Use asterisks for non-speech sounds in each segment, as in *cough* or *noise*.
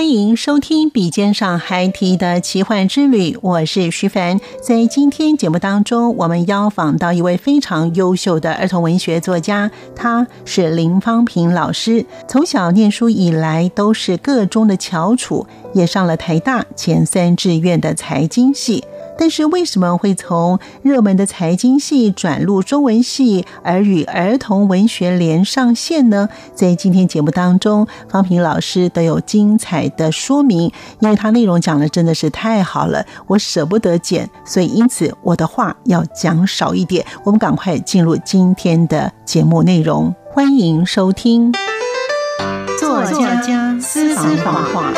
欢迎收听《笔尖上海提的奇幻之旅》，我是徐凡。在今天节目当中，我们邀访到一位非常优秀的儿童文学作家，他是林芳平老师。从小念书以来，都是各中的翘楚，也上了台大前三志愿的财经系。但是为什么会从热门的财经系转入中文系，而与儿童文学连上线呢？在今天节目当中，方平老师都有精彩的说明，因为他内容讲的真的是太好了，我舍不得剪，所以因此我的话要讲少一点。我们赶快进入今天的节目内容，欢迎收听作家私房话。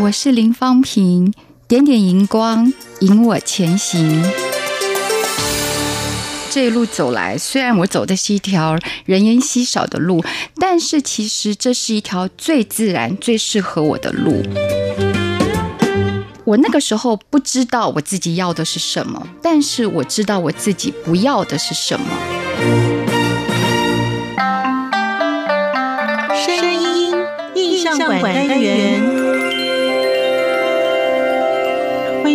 我是林芳平。点点荧光引我前行，这一路走来，虽然我走的是一条人烟稀少的路，但是其实这是一条最自然、最适合我的路。我那个时候不知道我自己要的是什么，但是我知道我自己不要的是什么。声音印象馆单元。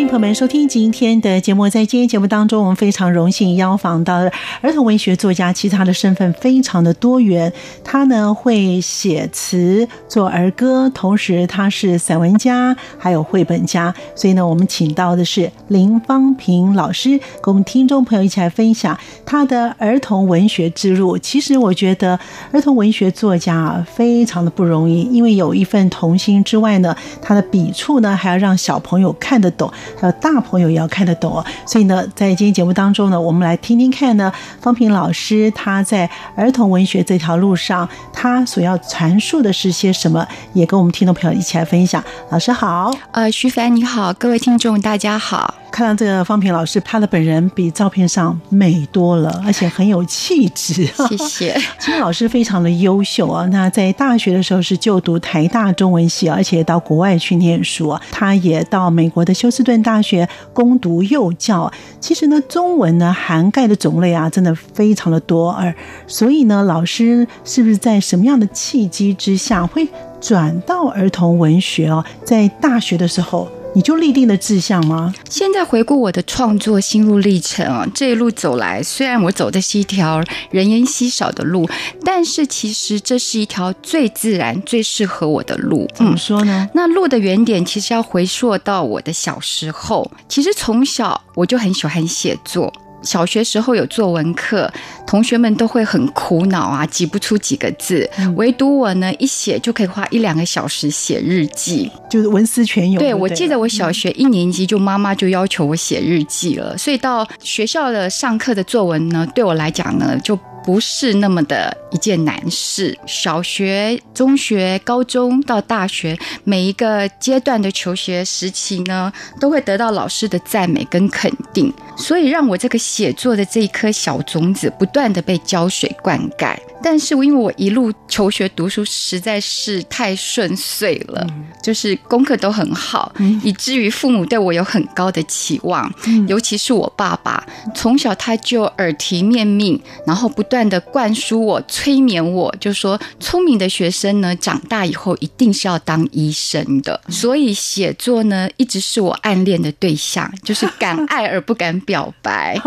朋友们收听今天的节目。在今天节目当中，我们非常荣幸邀访到儿童文学作家，其实他的身份非常的多元。他呢会写词、做儿歌，同时他是散文家，还有绘本家。所以呢，我们请到的是林芳平老师，跟我们听众朋友一起来分享他的儿童文学之路。其实我觉得儿童文学作家啊，非常的不容易，因为有一份童心之外呢，他的笔触呢还要让小朋友看得懂。还有大朋友也要看得懂哦，所以呢，在今天节目当中呢，我们来听听看呢，方平老师他在儿童文学这条路上，他所要阐述的是些什么，也跟我们听众朋友一起来分享。老师好，呃，徐凡你好，各位听众大家好。看到这个方平老师，他的本人比照片上美多了，而且很有气质。谢谢。*laughs* 金老师非常的优秀啊，那在大学的时候是就读台大中文系，而且到国外去念书啊，他也到美国的休斯顿。大学攻读幼教，其实呢，中文呢涵盖的种类啊，真的非常的多。而所以呢，老师是不是在什么样的契机之下会转到儿童文学哦？在大学的时候。你就立定了志向吗？现在回顾我的创作心路历程啊，这一路走来，虽然我走的是一条人烟稀少的路，但是其实这是一条最自然、最适合我的路。怎么说呢？那路的原点其实要回溯到我的小时候，其实从小我就很喜欢写作。小学时候有作文课，同学们都会很苦恼啊，挤不出几个字，唯独我呢，一写就可以花一两个小时写日记，就是文思泉涌。对，我记得我小学一年级就妈妈就要求我写日记了，所以到学校的上课的作文呢，对我来讲呢，就。不是那么的一件难事。小学、中学、高中到大学，每一个阶段的求学时期呢，都会得到老师的赞美跟肯定，所以让我这个写作的这一颗小种子不断的被浇水灌溉。但是，因为我一路求学读书实在是太顺遂了，就是功课都很好，以至于父母对我有很高的期望，尤其是我爸爸，从小他就耳提面命，然后不断断的灌输我、催眠我，就说聪明的学生呢，长大以后一定是要当医生的。所以写作呢，一直是我暗恋的对象，就是敢爱而不敢表白。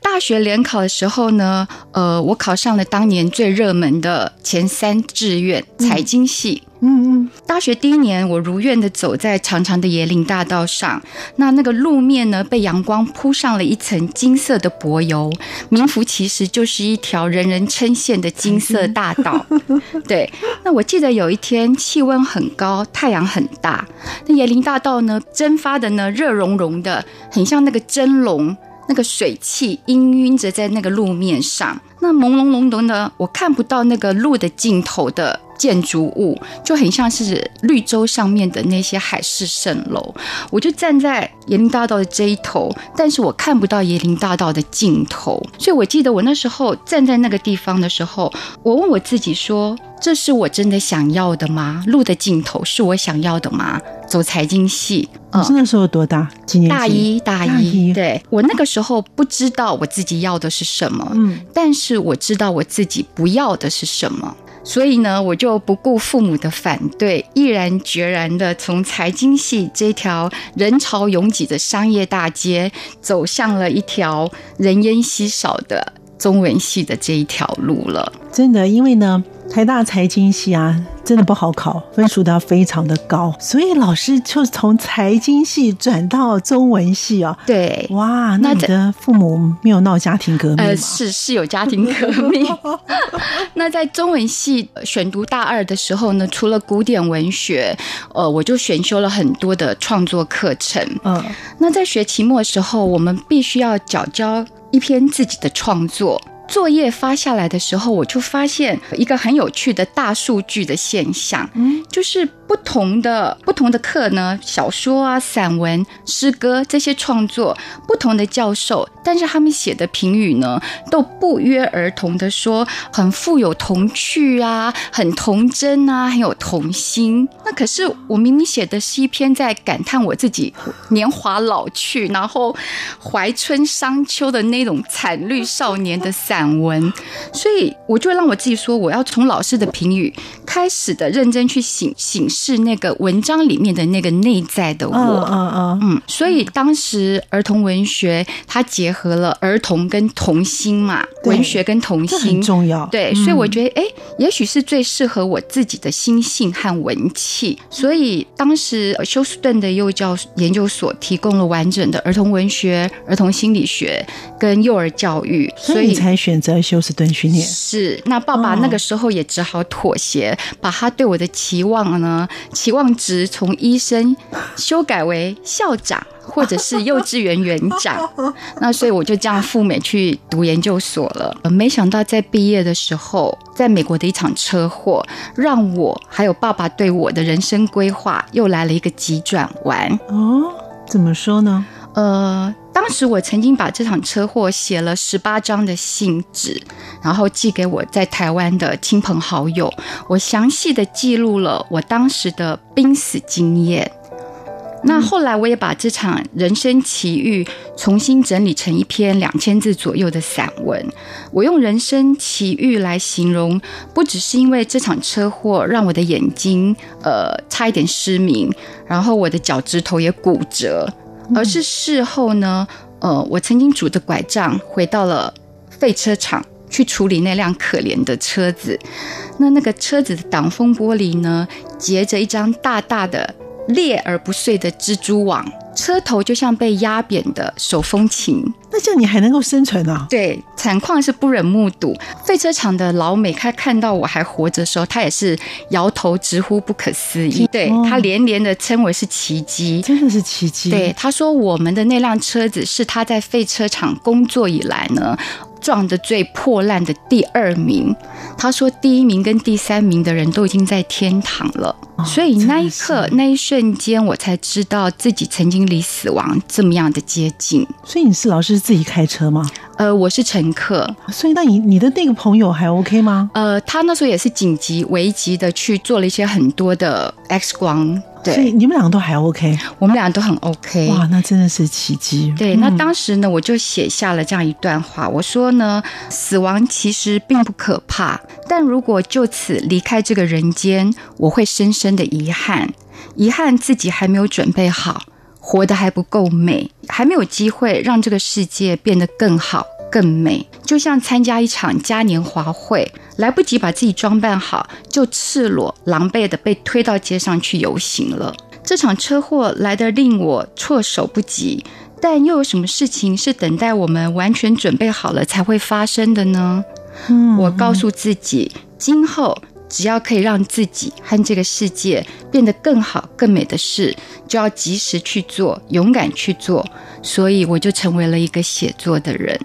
大学联考的时候呢，呃，我考上了当年最热门的前三志愿财经系。嗯嗯，大学第一年，我如愿的走在长长的椰林大道上，那那个路面呢，被阳光铺上了一层金色的柏油，名副其实就是一条人人称羡的金色大道。*laughs* 对，那我记得有一天气温很高，太阳很大，那椰林大道呢，蒸发的呢热融融的，很像那个蒸笼。那个水汽氤氲着在那个路面上，那朦朦胧胧的，我看不到那个路的尽头的建筑物，就很像是绿洲上面的那些海市蜃楼。我就站在椰林大道的这一头，但是我看不到椰林大道的尽头。所以我记得我那时候站在那个地方的时候，我问我自己说：这是我真的想要的吗？路的尽头是我想要的吗？走财经系，你那时候多大？几年大一，大一。对我那个时候不知道我自己要的是什么，嗯，但是我知道我自己不要的是什么，所以呢，我就不顾父母的反对，毅然决然的从财经系这条人潮拥挤的商业大街，走向了一条人烟稀少的中文系的这一条路了。真的，因为呢。台大财经系啊，真的不好考，分数都要非常的高，所以老师就从财经系转到中文系哦。对，哇，那你的父母没有闹家庭革命呃，是是有家庭革命。*laughs* 那在中文系选读大二的时候呢，除了古典文学，呃，我就选修了很多的创作课程。嗯，那在学期末的时候，我们必须要缴交一篇自己的创作。作业发下来的时候，我就发现一个很有趣的大数据的现象，嗯，就是不同的不同的课呢，小说啊、散文、诗歌这些创作，不同的教授，但是他们写的评语呢，都不约而同的说很富有童趣啊，很童真啊，很有童心。那可是我明明写的是一篇在感叹我自己年华老去，然后怀春伤秋的那种惨绿少年的散。散文，所以我就让我自己说，我要从老师的评语开始的认真去醒醒视那个文章里面的那个内在的我。嗯嗯嗯。所以当时儿童文学它结合了儿童跟童心嘛，文学跟童心很重要。对，所以我觉得，哎，也许是最适合我自己的心性和文气。所以当时休斯顿的幼教研究所提供了完整的儿童文学、儿童心理学跟幼儿教育，所以才。选择休斯顿训练是，那爸爸那个时候也只好妥协，把他对我的期望呢，期望值从医生修改为校长或者是幼稚园园长。*laughs* 那所以我就这样赴美去读研究所了。没想到在毕业的时候，在美国的一场车祸，让我还有爸爸对我的人生规划又来了一个急转弯。哦，怎么说呢？呃，当时我曾经把这场车祸写了十八张的信纸，然后寄给我在台湾的亲朋好友。我详细的记录了我当时的濒死经验。那后来我也把这场人生奇遇重新整理成一篇两千字左右的散文。我用人生奇遇来形容，不只是因为这场车祸让我的眼睛呃差一点失明，然后我的脚趾头也骨折。而是事后呢，呃，我曾经拄着拐杖回到了废车场去处理那辆可怜的车子。那那个车子的挡风玻璃呢，结着一张大大的裂而不碎的蜘蛛网。车头就像被压扁的手风琴，那这样你还能够生存啊？对，惨况是不忍目睹。废车厂的老美，他看到我还活着的时候，他也是摇头直呼不可思议。对他连连的称为是奇迹，真的是奇迹。对他说，我们的那辆车子是他在废车厂工作以来呢。撞的最破烂的第二名，他说第一名跟第三名的人都已经在天堂了，所以那一刻那一瞬间，我才知道自己曾经离死亡这么样的接近。所以你是老师自己开车吗？呃，我是乘客。所以那你你的那个朋友还 OK 吗？呃，他那时候也是紧急危急的去做了一些很多的 X 光。所以你们两个都还 OK，我们俩都很 OK。哇，那真的是奇迹。对，那当时呢，我就写下了这样一段话，我说呢，死亡其实并不可怕，但如果就此离开这个人间，我会深深的遗憾，遗憾自己还没有准备好，活得还不够美，还没有机会让这个世界变得更好、更美。就像参加一场嘉年华会，来不及把自己装扮好，就赤裸狼狈的被推到街上去游行了。这场车祸来得令我措手不及，但又有什么事情是等待我们完全准备好了才会发生的呢？我告诉自己，今后。只要可以让自己和这个世界变得更好、更美的事，就要及时去做，勇敢去做。所以我就成为了一个写作的人。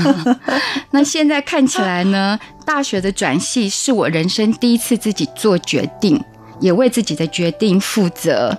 *laughs* 那现在看起来呢？大学的转系是我人生第一次自己做决定，也为自己的决定负责。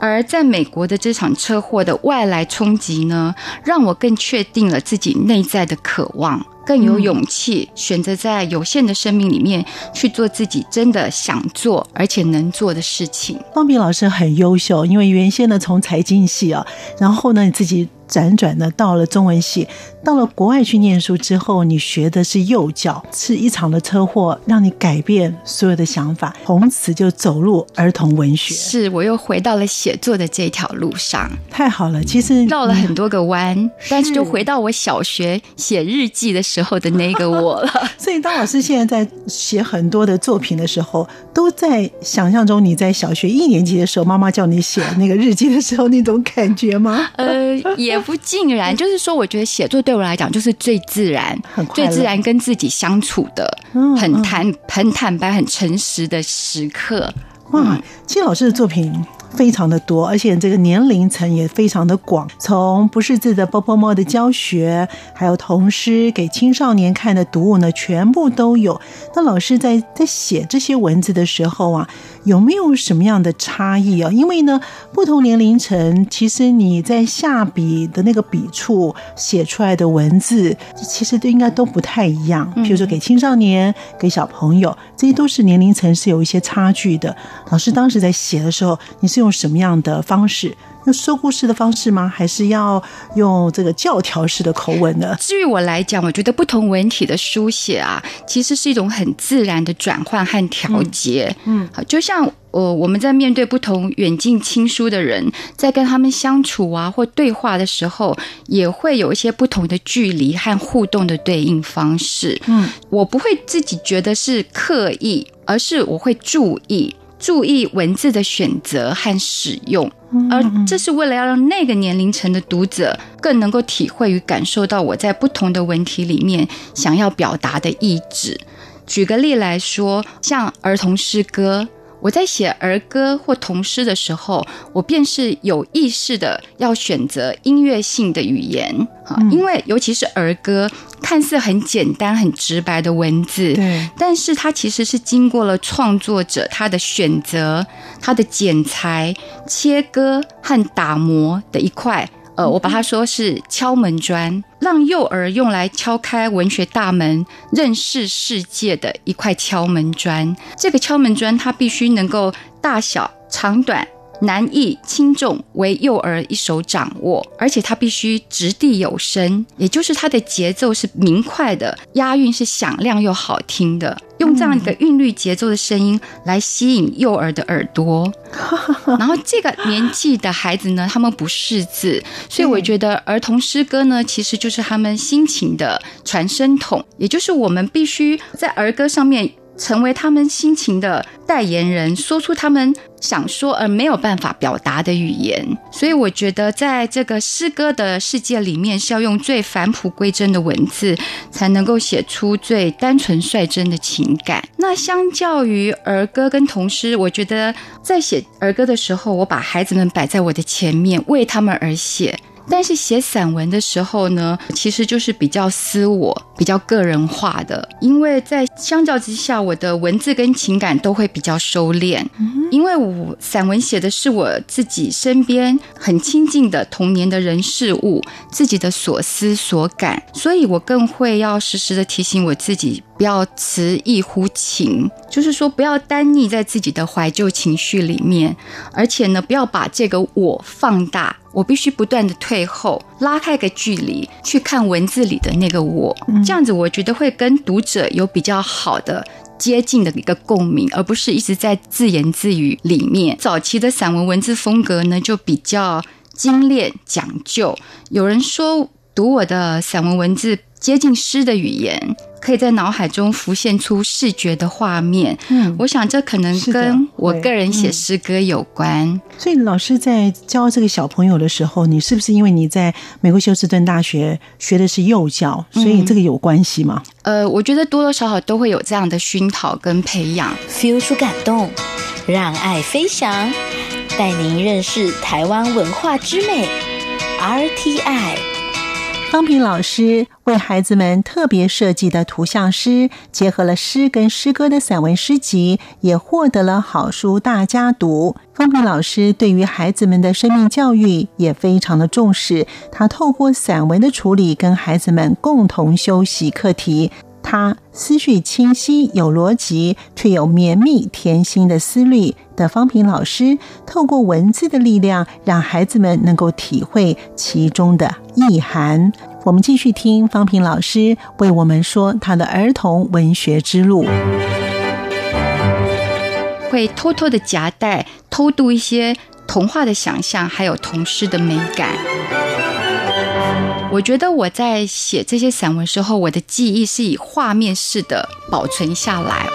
而在美国的这场车祸的外来冲击呢，让我更确定了自己内在的渴望。更有勇气选择在有限的生命里面去做自己真的想做而且能做的事情。方平老师很优秀，因为原先呢从财经系啊，然后呢你自己。辗转的到了中文系，到了国外去念书之后，你学的是幼教，是一场的车祸让你改变所有的想法，从此就走入儿童文学。是我又回到了写作的这条路上，太好了。其实绕了很多个弯，但是就回到我小学写日记的时候的那个我了。*laughs* 所以，当老师现在在写很多的作品的时候，都在想象中你在小学一年级的时候，妈妈叫你写那个日记的时候那种感觉吗？呃，也。也不尽然，就是说，我觉得写作对我来讲就是最自然、最自然跟自己相处的，很坦、很坦白、很诚实的时刻。哇，季老师的作品。非常的多，而且这个年龄层也非常的广，从不识字的波波猫的教学，还有童诗给青少年看的读物呢，全部都有。那老师在在写这些文字的时候啊，有没有什么样的差异啊？因为呢，不同年龄层，其实你在下笔的那个笔触写出来的文字，其实都应该都不太一样。比如说给青少年、给小朋友，这些都是年龄层是有一些差距的。老师当时在写的时候，你是用什么样的方式？用说故事的方式吗？还是要用这个教条式的口吻呢？至于我来讲，我觉得不同文体的书写啊，其实是一种很自然的转换和调节。嗯，好，就像呃，我们在面对不同远近亲疏的人，在跟他们相处啊或对话的时候，也会有一些不同的距离和互动的对应方式。嗯，我不会自己觉得是刻意，而是我会注意。注意文字的选择和使用，而这是为了要让那个年龄层的读者更能够体会与感受到我在不同的文体里面想要表达的意志。举个例来说，像儿童诗歌。我在写儿歌或童诗的时候，我便是有意识的要选择音乐性的语言啊，因为尤其是儿歌，看似很简单、很直白的文字，对，但是它其实是经过了创作者他的选择、他的剪裁、切割和打磨的一块。呃，我把它说是敲门砖，让幼儿用来敲开文学大门、认识世界的一块敲门砖。这个敲门砖，它必须能够大小、长短、难易、轻重为幼儿一手掌握，而且它必须掷地有声，也就是它的节奏是明快的，押韵是响亮又好听的。用这样一个韵律节奏的声音来吸引幼儿的耳朵，*laughs* 然后这个年纪的孩子呢，他们不识字，所以我觉得儿童诗歌呢，其实就是他们心情的传声筒，也就是我们必须在儿歌上面。成为他们心情的代言人，说出他们想说而没有办法表达的语言。所以，我觉得在这个诗歌的世界里面，是要用最返璞归真的文字，才能够写出最单纯率真的情感。那相较于儿歌跟童诗，我觉得在写儿歌的时候，我把孩子们摆在我的前面，为他们而写。但是写散文的时候呢，其实就是比较私我、比较个人化的，因为在相较之下，我的文字跟情感都会比较收敛。因为我散文写的是我自己身边很亲近的童年的人事物，自己的所思所感，所以我更会要时时的提醒我自己，不要词意乎情，就是说不要单溺在自己的怀旧情绪里面，而且呢，不要把这个我放大。我必须不断的退后，拉开个距离去看文字里的那个我，这样子我觉得会跟读者有比较好的接近的一个共鸣，而不是一直在自言自语里面。早期的散文文字风格呢，就比较精炼讲究。有人说，读我的散文文字接近诗的语言。可以在脑海中浮现出视觉的画面，嗯，我想这可能跟我个人写诗歌有关。所以老师在教这个小朋友的时候，你是不是因为你在美国休斯顿大学学的是幼教，所以这个有关系吗？呃，我觉得多多少少都会有这样的熏陶跟培养，feel 出感动，让爱飞翔，带您认识台湾文化之美，RTI。方平老师为孩子们特别设计的图像诗，结合了诗跟诗歌的散文诗集，也获得了好书大家读。方平老师对于孩子们的生命教育也非常的重视，他透过散文的处理，跟孩子们共同修习课题。他思绪清晰有逻辑，却有绵密甜心的思虑的方平老师，透过文字的力量，让孩子们能够体会其中的意涵。我们继续听方平老师为我们说他的儿童文学之路，会偷偷的夹带、偷渡一些童话的想象，还有童诗的美感。我觉得我在写这些散文时候，我的记忆是以画面式的保存下来。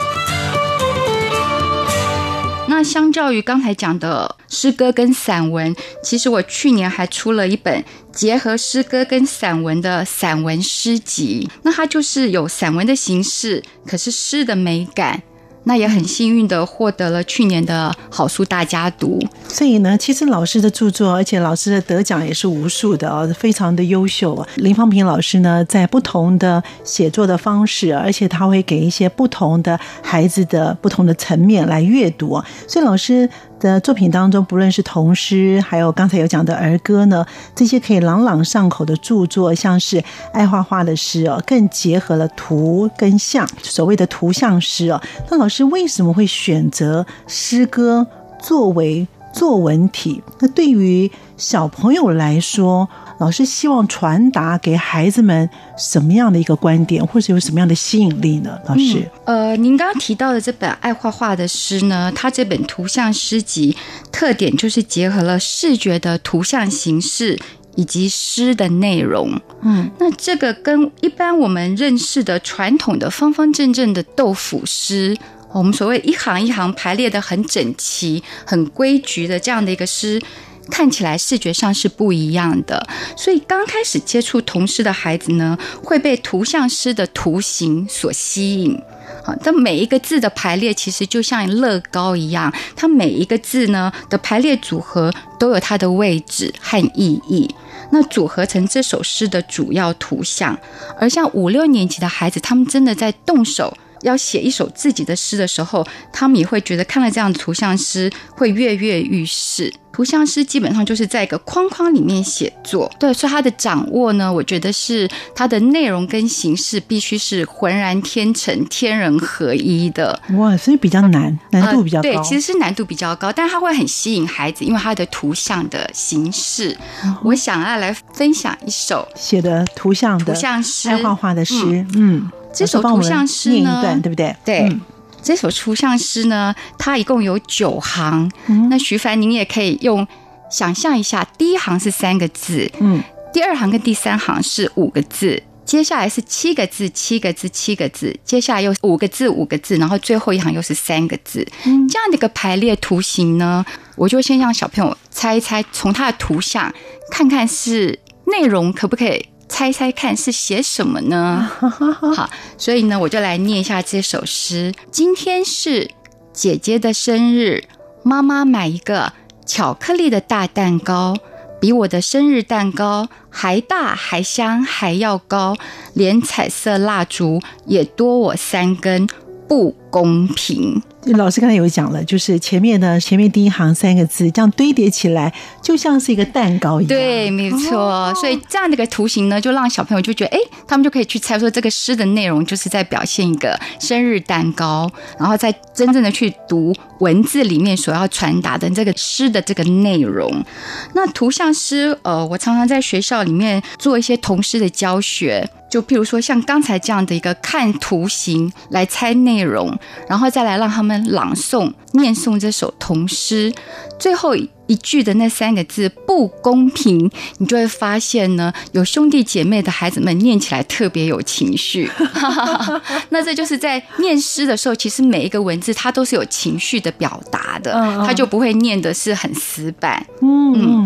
那相较于刚才讲的诗歌跟散文，其实我去年还出了一本结合诗歌跟散文的散文诗集。那它就是有散文的形式，可是诗的美感。那也很幸运的获得了去年的好书大家读，所以呢，其实老师的著作，而且老师的得奖也是无数的哦，非常的优秀。林芳平老师呢，在不同的写作的方式，而且他会给一些不同的孩子的不同的层面来阅读，所以老师。的作品当中，不论是童诗，还有刚才有讲的儿歌呢，这些可以朗朗上口的著作，像是爱画画的诗哦，更结合了图跟像，所谓的图像诗哦。那老师为什么会选择诗歌作为作文体？那对于小朋友来说？老师希望传达给孩子们什么样的一个观点，或者有什么样的吸引力呢？老师，呃，您刚刚提到的这本爱画画的诗呢，它这本图像诗集特点就是结合了视觉的图像形式以及诗的内容。嗯，那这个跟一般我们认识的传统的方方正正的豆腐诗，我们所谓一行一行排列的很整齐、很规矩的这样的一个诗。看起来视觉上是不一样的，所以刚开始接触童诗的孩子呢，会被图像诗的图形所吸引。好，但每一个字的排列其实就像乐高一样，它每一个字呢的排列组合都有它的位置和意义，那组合成这首诗的主要图像。而像五六年级的孩子，他们真的在动手。要写一首自己的诗的时候，他们也会觉得看了这样的图像诗会跃跃欲试。图像诗基本上就是在一个框框里面写作，对，所以它的掌握呢，我觉得是它的内容跟形式必须是浑然天成、天人合一的。哇，所以比较难，难度比较高。对，其实是难度比较高，但是它会很吸引孩子，因为它的图像的形式。我想要来分享一首写的图像的图像诗，爱画画的诗，嗯。这首图像诗呢，对不对？对，这首图像诗呢，它一共有九行。那徐凡，您也可以用想象一下，第一行是三个字，嗯，第二行跟第三行是五个字，接下来是七个字，七个字，七个字，接下来又五个字，五个字，然后最后一行又是三个字，这样的一个排列图形呢，我就先让小朋友猜一猜，从它的图像看看是内容可不可以。猜猜看是写什么呢？*laughs* 好，所以呢，我就来念一下这首诗。今天是姐姐的生日，妈妈买一个巧克力的大蛋糕，比我的生日蛋糕还大、还香、还要高，连彩色蜡烛也多我三根，不公平。老师刚才有讲了，就是前面的前面第一行三个字，这样堆叠起来就像是一个蛋糕一样。对，没错。所以这样的一个图形呢，就让小朋友就觉得，哎，他们就可以去猜说这个诗的内容就是在表现一个生日蛋糕，然后再真正的去读文字里面所要传达的这个诗的这个内容。那图像诗，呃，我常常在学校里面做一些童诗的教学。就譬如说像刚才这样的一个看图形来猜内容，然后再来让他们朗诵、念诵这首童诗，最后。一句的那三个字不公平，你就会发现呢，有兄弟姐妹的孩子们念起来特别有情绪。*laughs* 那这就是在念诗的时候，其实每一个文字它都是有情绪的表达的，它就不会念的是很死板。嗯，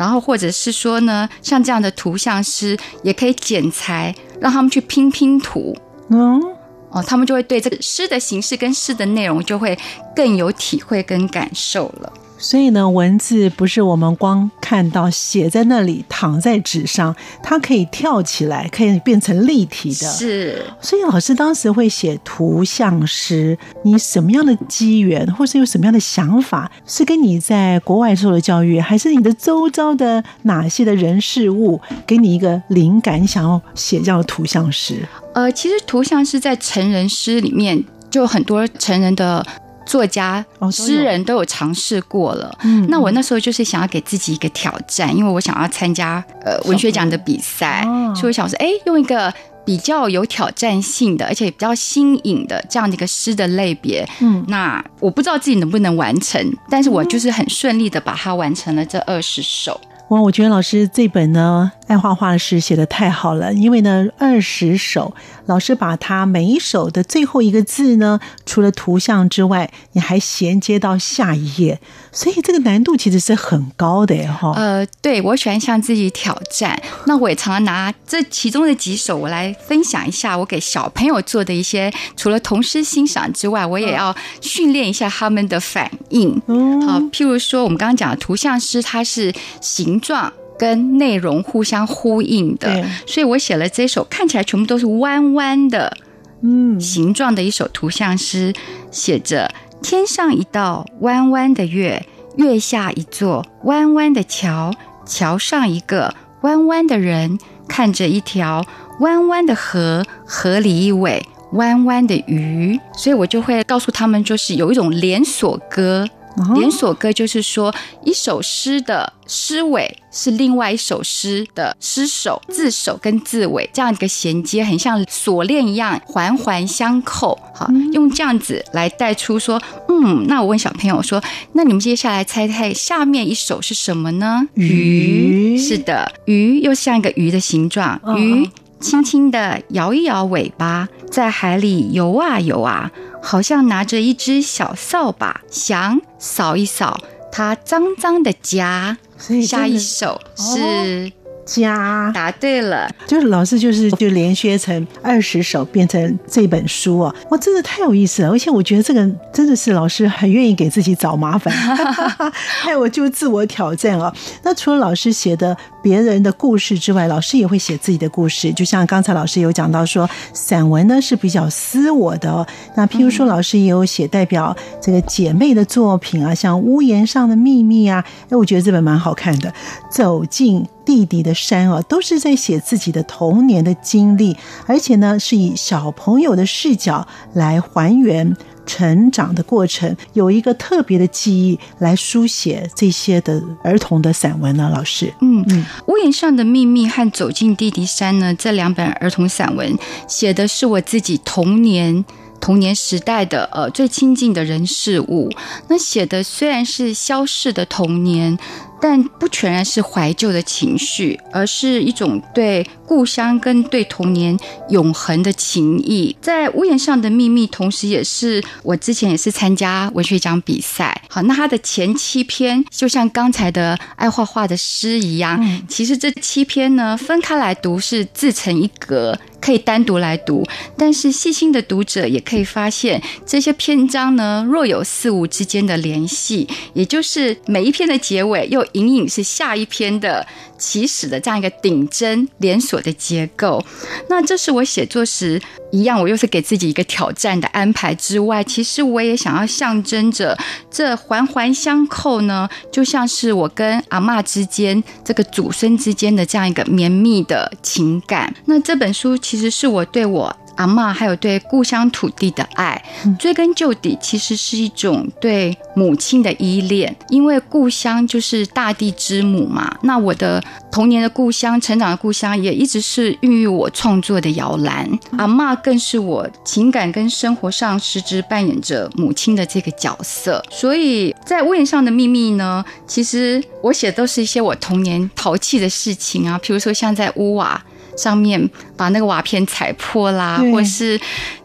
然后或者是说呢，像这样的图像师也可以剪裁，让他们去拼拼图。嗯，哦，他们就会对这个诗的形式跟诗的内容就会更有体会跟感受了。所以呢，文字不是我们光看到写在那里躺在纸上，它可以跳起来，可以变成立体的。是，所以老师当时会写图像诗，你什么样的机缘，或是有什么样的想法，是跟你在国外受的教育，还是你的周遭的哪些的人事物给你一个灵感，想要写这样的图像诗？呃，其实图像是在成人诗里面，就很多成人的。作家、诗人都有尝试过了。嗯，那我那时候就是想要给自己一个挑战，因为我想要参加呃文学奖的比赛，所以我想说，哎，用一个比较有挑战性的，而且比较新颖的这样的一个诗的类别。嗯，那我不知道自己能不能完成，但是我就是很顺利的把它完成了这二十首。哇，我觉得老师这本呢。爱画画的诗写的太好了，因为呢，二十首老师把它每一首的最后一个字呢，除了图像之外，你还衔接到下一页，所以这个难度其实是很高的哈。呃，对我喜欢向自己挑战，那我也常常拿这其中的几首我来分享一下，我给小朋友做的一些，除了童诗欣赏之外，我也要训练一下他们的反应。好，譬如说我们刚刚讲的图像诗，它是形状。跟内容互相呼应的，所以我写了这首看起来全部都是弯弯的，嗯，形状的一首图像诗，写着天上一道弯弯的月，月下一座弯弯的桥，桥上一个弯弯的人，看着一条弯弯的河，河里一尾弯弯的鱼，所以我就会告诉他们，就是有一种连锁歌。连锁歌就是说，一首诗的诗尾是另外一首诗的诗首，字首跟字尾这样一个衔接，很像锁链一样环环相扣。好，用这样子来带出说，嗯，那我问小朋友说，那你们接下来猜猜下面一首是什么呢？鱼，是的，鱼又像一个鱼的形状，鱼轻轻的摇一摇尾巴，在海里游啊游啊。好像拿着一只小扫把，想扫一扫它脏脏的家。下一首是。家答对了，就是老师就是就连学成二十首变成这本书哦，哇，真的太有意思了！而且我觉得这个真的是老师很愿意给自己找麻烦，*laughs* 还有我就自我挑战哦。那除了老师写的别人的故事之外，老师也会写自己的故事。就像刚才老师有讲到说，散文呢是比较私我的哦。那譬如说，老师也有写代表这个姐妹的作品啊，像《屋檐上的秘密》啊，哎，我觉得这本蛮好看的。走进。弟弟的山啊，都是在写自己的童年的经历，而且呢，是以小朋友的视角来还原成长的过程，有一个特别的记忆来书写这些的儿童的散文呢。老师，嗯嗯，屋檐上的秘密和走进弟弟山呢，这两本儿童散文写的是我自己童年童年时代的呃最亲近的人事物。那写的虽然是消逝的童年。但不全然是怀旧的情绪，而是一种对故乡跟对童年永恒的情谊。在屋檐上的秘密，同时也是我之前也是参加文学奖比赛。好，那它的前七篇就像刚才的爱画画的诗一样，其实这七篇呢分开来读是自成一格。可以单独来读，但是细心的读者也可以发现，这些篇章呢若有似无之间的联系，也就是每一篇的结尾又隐隐是下一篇的起始的这样一个顶针连锁的结构。那这是我写作时一样，我又是给自己一个挑战的安排之外，其实我也想要象征着这环环相扣呢，就像是我跟阿妈之间这个祖孙之间的这样一个绵密的情感。那这本书。其实是我对我阿妈，还有对故乡土地的爱。追根究底，其实是一种对母亲的依恋，因为故乡就是大地之母嘛。那我的童年的故乡、成长的故乡，也一直是孕育我创作的摇篮。阿妈更是我情感跟生活上实质扮演着母亲的这个角色。所以在屋檐上的秘密呢，其实我写的都是一些我童年淘气的事情啊，比如说像在屋瓦上面把那个瓦片踩破啦，或是。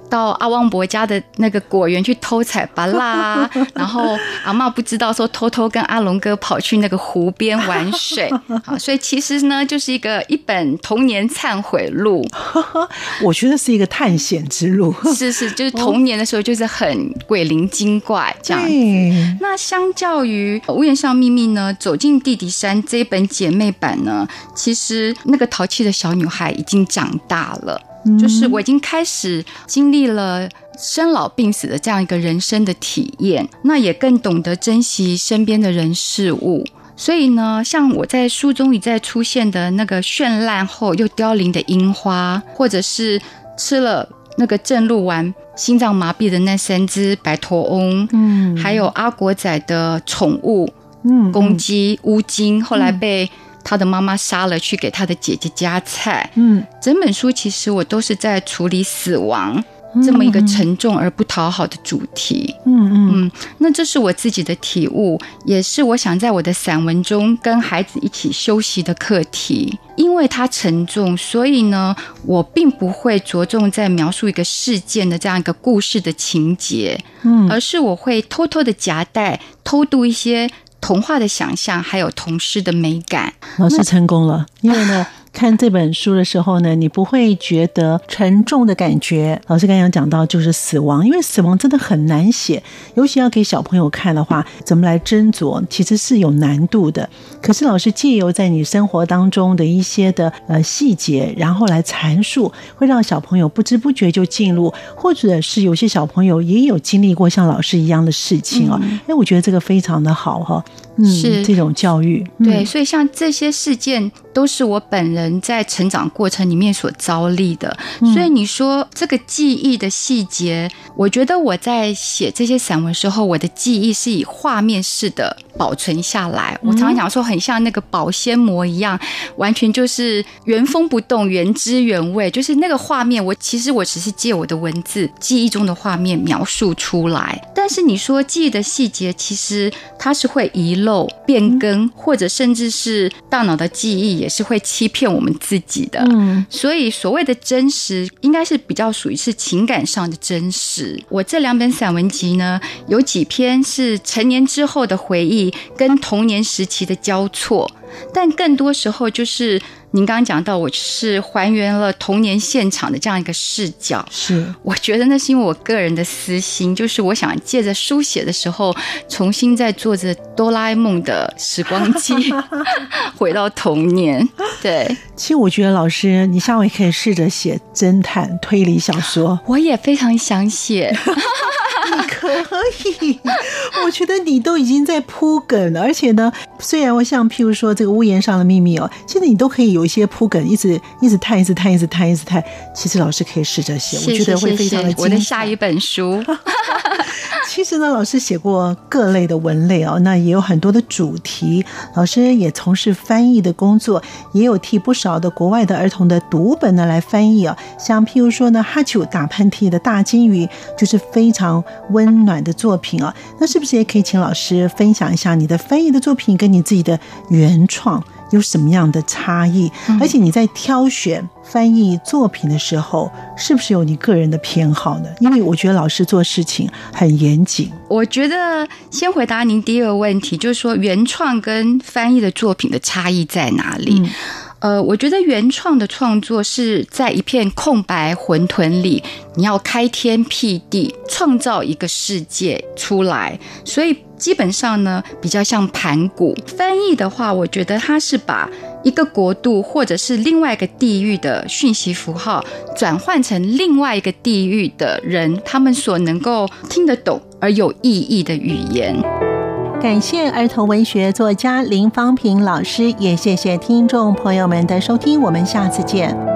到阿旺伯家的那个果园去偷采芭啦，*laughs* 然后阿妈不知道说偷偷跟阿龙哥跑去那个湖边玩水，*laughs* 好，所以其实呢就是一个一本童年忏悔录，*laughs* 我觉得是一个探险之路，是是，就是童年的时候就是很鬼灵精怪这样子。那相较于屋檐上秘密呢，走进地底山这一本姐妹版呢，其实那个淘气的小女孩已经长大了。就是我已经开始经历了生老病死的这样一个人生的体验，那也更懂得珍惜身边的人事物。所以呢，像我在书中一再出现的那个绚烂后又凋零的樱花，或者是吃了那个正露丸心脏麻痹的那三只白头翁，嗯，还有阿国仔的宠物，嗯，公鸡乌金，后来被。他的妈妈杀了，去给他的姐姐夹菜。嗯，整本书其实我都是在处理死亡这么一个沉重而不讨好的主题。嗯嗯，那这是我自己的体悟，也是我想在我的散文中跟孩子一起休息的课题。因为它沉重，所以呢，我并不会着重在描述一个事件的这样一个故事的情节，嗯，而是我会偷偷的夹带、偷渡一些。童话的想象，还有童诗的美感，老师成功了，因为呢。*laughs* 看这本书的时候呢，你不会觉得沉重的感觉。老师刚刚讲到就是死亡，因为死亡真的很难写，尤其要给小朋友看的话，怎么来斟酌，其实是有难度的。可是老师借由在你生活当中的一些的呃细节，然后来阐述，会让小朋友不知不觉就进入，或者是有些小朋友也有经历过像老师一样的事情啊。哎，我觉得这个非常的好哈，嗯，是这种教育。对，所以像这些事件都是我本人。人在成长过程里面所遭历的，所以你说这个记忆的细节，我觉得我在写这些散文时候，我的记忆是以画面式的保存下来。我常常讲说，很像那个保鲜膜一样，完全就是原封不动、原汁原味。就是那个画面，我其实我只是借我的文字记忆中的画面描述出来。但是你说记忆的细节，其实它是会遗漏、变更，或者甚至是大脑的记忆也是会欺骗。我们自己的，嗯，所以所谓的真实，应该是比较属于是情感上的真实。我这两本散文集呢，有几篇是成年之后的回忆，跟童年时期的交错，但更多时候就是。您刚刚讲到，我是还原了童年现场的这样一个视角，是我觉得那是因为我个人的私心，就是我想借着书写的时候，重新再坐着哆啦 A 梦的时光机 *laughs* *laughs* 回到童年。对，其实我觉得老师，你下回可以试着写侦探推理小说，我也非常想写。*laughs* 你可以，我觉得你都已经在铺梗了，而且呢，虽然我像譬如说这个屋檐上的秘密哦，现在你都可以有一些铺梗，一直一直探，一直探，一直探，一直探。其实老师可以试着写，我觉得会非常的我的下一本书。*laughs* 其实呢，老师写过各类的文类哦，那也有很多的主题。老师也从事翻译的工作，也有替不少的国外的儿童的读本呢来翻译哦。像譬如说呢，哈丘打喷嚏的大金鱼，就是非常温暖的作品啊。那是不是也可以请老师分享一下你的翻译的作品跟你自己的原创？有什么样的差异？而且你在挑选翻译作品的时候，是不是有你个人的偏好呢？因为我觉得老师做事情很严谨。我觉得先回答您第一个问题，就是说原创跟翻译的作品的差异在哪里？呃，我觉得原创的创作是在一片空白混沌里，你要开天辟地，创造一个世界出来，所以。基本上呢，比较像盘古翻译的话，我觉得它是把一个国度或者是另外一个地域的讯息符号转换成另外一个地域的人他们所能够听得懂而有意义的语言。感谢儿童文学作家林芳平老师，也谢谢听众朋友们的收听，我们下次见。